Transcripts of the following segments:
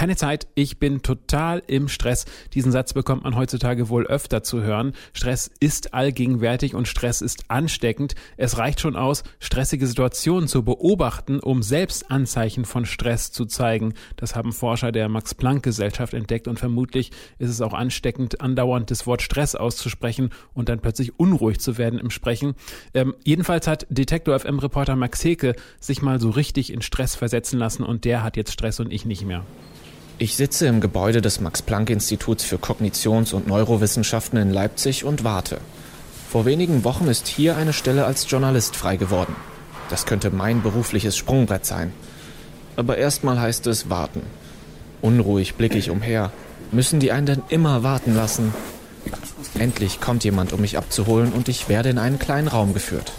keine Zeit, ich bin total im Stress. Diesen Satz bekommt man heutzutage wohl öfter zu hören. Stress ist allgegenwärtig und Stress ist ansteckend. Es reicht schon aus, stressige Situationen zu beobachten, um selbst Anzeichen von Stress zu zeigen. Das haben Forscher der Max Planck Gesellschaft entdeckt und vermutlich ist es auch ansteckend, andauernd das Wort Stress auszusprechen und dann plötzlich unruhig zu werden im Sprechen. Ähm, jedenfalls hat Detektor FM Reporter Max Heke sich mal so richtig in Stress versetzen lassen und der hat jetzt Stress und ich nicht mehr. Ich sitze im Gebäude des Max-Planck-Instituts für Kognitions- und Neurowissenschaften in Leipzig und warte. Vor wenigen Wochen ist hier eine Stelle als Journalist frei geworden. Das könnte mein berufliches Sprungbrett sein. Aber erstmal heißt es warten. Unruhig blicke ich umher. Müssen die einen denn immer warten lassen? Endlich kommt jemand, um mich abzuholen und ich werde in einen kleinen Raum geführt.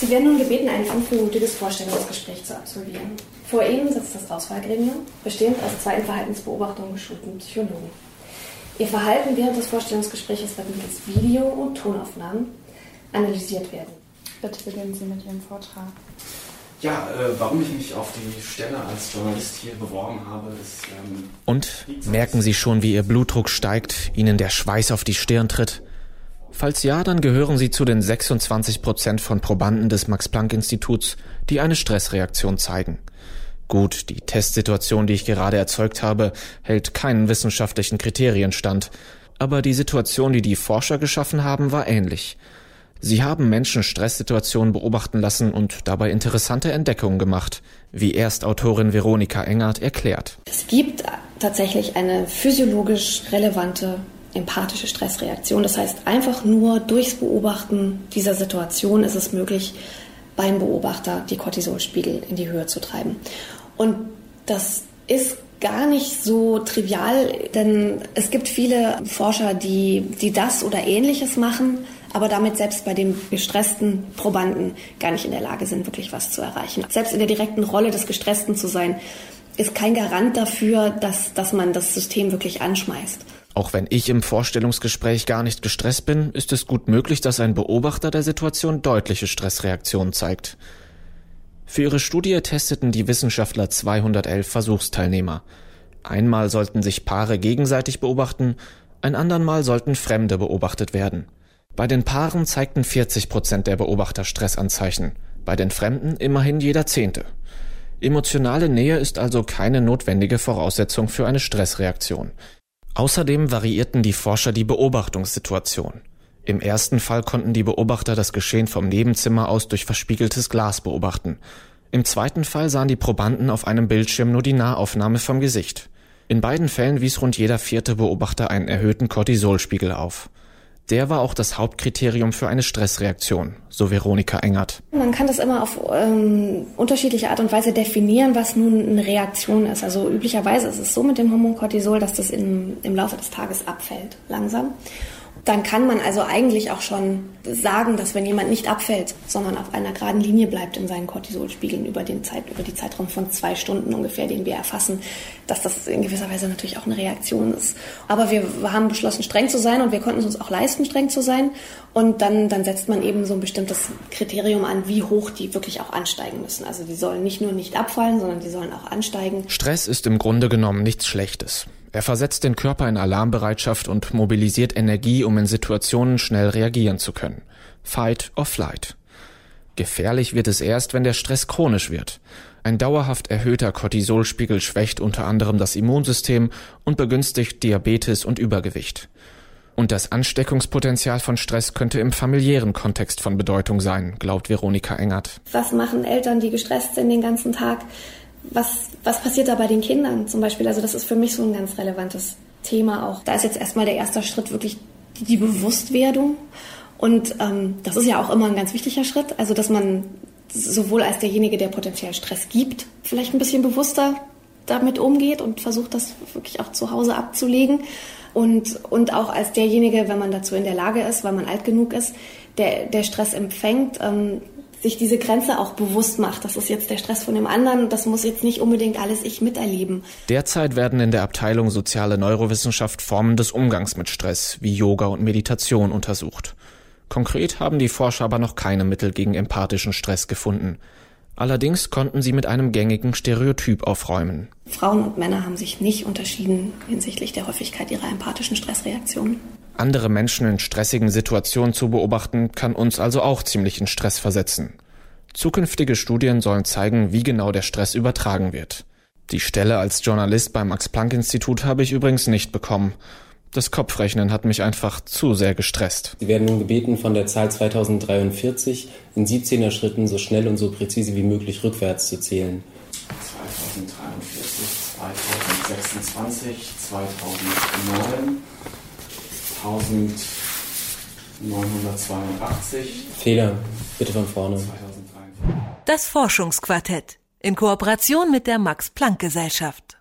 Sie werden nun gebeten, ein fünfminütiges Vorstellungsgespräch zu absolvieren. Vor Ihnen sitzt das Auswahlgremium, bestehend aus zwei in Verhaltensbeobachtungen geschulten Psychologen. Ihr Verhalten während des Vorstellungsgesprächs wird mittels Video- und Tonaufnahmen analysiert werden. Bitte beginnen Sie mit Ihrem Vortrag. Ja, äh, warum ich mich auf die Stelle als Journalist hier beworben habe, ist. Ähm, und merken Sie schon, wie Ihr Blutdruck steigt, Ihnen der Schweiß auf die Stirn tritt? Falls ja, dann gehören Sie zu den 26 Prozent von Probanden des Max-Planck-Instituts, die eine Stressreaktion zeigen. Gut, die Testsituation, die ich gerade erzeugt habe, hält keinen wissenschaftlichen Kriterien stand, aber die Situation, die die Forscher geschaffen haben, war ähnlich. Sie haben Menschen Stresssituationen beobachten lassen und dabei interessante Entdeckungen gemacht, wie Erstautorin Veronika Engert erklärt. Es gibt tatsächlich eine physiologisch relevante empathische Stressreaktion. Das heißt, einfach nur durchs Beobachten dieser Situation ist es möglich, beim Beobachter die Cortisolspiegel in die Höhe zu treiben. Und das ist gar nicht so trivial, denn es gibt viele Forscher, die, die das oder ähnliches machen, aber damit selbst bei den gestressten Probanden gar nicht in der Lage sind, wirklich was zu erreichen. Selbst in der direkten Rolle des Gestressten zu sein, ist kein Garant dafür, dass, dass man das System wirklich anschmeißt. Auch wenn ich im Vorstellungsgespräch gar nicht gestresst bin, ist es gut möglich, dass ein Beobachter der Situation deutliche Stressreaktionen zeigt. Für ihre Studie testeten die Wissenschaftler 211 Versuchsteilnehmer. Einmal sollten sich Paare gegenseitig beobachten, ein andern Mal sollten Fremde beobachtet werden. Bei den Paaren zeigten 40 Prozent der Beobachter Stressanzeichen, bei den Fremden immerhin jeder Zehnte. Emotionale Nähe ist also keine notwendige Voraussetzung für eine Stressreaktion. Außerdem variierten die Forscher die Beobachtungssituation. Im ersten Fall konnten die Beobachter das Geschehen vom Nebenzimmer aus durch verspiegeltes Glas beobachten. Im zweiten Fall sahen die Probanden auf einem Bildschirm nur die Nahaufnahme vom Gesicht. In beiden Fällen wies rund jeder vierte Beobachter einen erhöhten Cortisolspiegel auf. Der war auch das Hauptkriterium für eine Stressreaktion, so Veronika Engert. Man kann das immer auf ähm, unterschiedliche Art und Weise definieren, was nun eine Reaktion ist. Also üblicherweise ist es so mit dem Hormon Cortisol, dass das im, im Laufe des Tages abfällt, langsam dann kann man also eigentlich auch schon sagen, dass wenn jemand nicht abfällt, sondern auf einer geraden Linie bleibt in seinen Cortisolspiegeln über den Zeit, über die Zeitraum von zwei Stunden ungefähr, den wir erfassen, dass das in gewisser Weise natürlich auch eine Reaktion ist. Aber wir haben beschlossen, streng zu sein und wir konnten es uns auch leisten, streng zu sein. Und dann, dann setzt man eben so ein bestimmtes Kriterium an, wie hoch die wirklich auch ansteigen müssen. Also die sollen nicht nur nicht abfallen, sondern die sollen auch ansteigen. Stress ist im Grunde genommen nichts Schlechtes. Er versetzt den Körper in Alarmbereitschaft und mobilisiert Energie, um in Situationen schnell reagieren zu können. Fight or flight. Gefährlich wird es erst, wenn der Stress chronisch wird. Ein dauerhaft erhöhter Cortisolspiegel schwächt unter anderem das Immunsystem und begünstigt Diabetes und Übergewicht. Und das Ansteckungspotenzial von Stress könnte im familiären Kontext von Bedeutung sein, glaubt Veronika Engert. Was machen Eltern, die gestresst sind den ganzen Tag? Was, was passiert da bei den Kindern zum Beispiel? Also das ist für mich so ein ganz relevantes Thema auch. Da ist jetzt erstmal der erste Schritt wirklich die Bewusstwerdung. Und ähm, das ist ja auch immer ein ganz wichtiger Schritt. Also dass man sowohl als derjenige, der potenziell Stress gibt, vielleicht ein bisschen bewusster damit umgeht und versucht, das wirklich auch zu Hause abzulegen. Und, und auch als derjenige, wenn man dazu in der Lage ist, weil man alt genug ist, der, der Stress empfängt, ähm, sich diese Grenze auch bewusst macht. Das ist jetzt der Stress von dem anderen. Das muss jetzt nicht unbedingt alles ich miterleben. Derzeit werden in der Abteilung Soziale Neurowissenschaft Formen des Umgangs mit Stress wie Yoga und Meditation untersucht. Konkret haben die Forscher aber noch keine Mittel gegen empathischen Stress gefunden. Allerdings konnten sie mit einem gängigen Stereotyp aufräumen. Frauen und Männer haben sich nicht unterschieden hinsichtlich der Häufigkeit ihrer empathischen Stressreaktionen. Andere Menschen in stressigen Situationen zu beobachten, kann uns also auch ziemlich in Stress versetzen. Zukünftige Studien sollen zeigen, wie genau der Stress übertragen wird. Die Stelle als Journalist beim Max-Planck-Institut habe ich übrigens nicht bekommen. Das Kopfrechnen hat mich einfach zu sehr gestresst. Sie werden nun gebeten, von der Zahl 2043 in 17er Schritten so schnell und so präzise wie möglich rückwärts zu zählen. 2043, 2026, 2009, 1982. Fehler, bitte von vorne. 2043. Das Forschungsquartett in Kooperation mit der Max Planck Gesellschaft.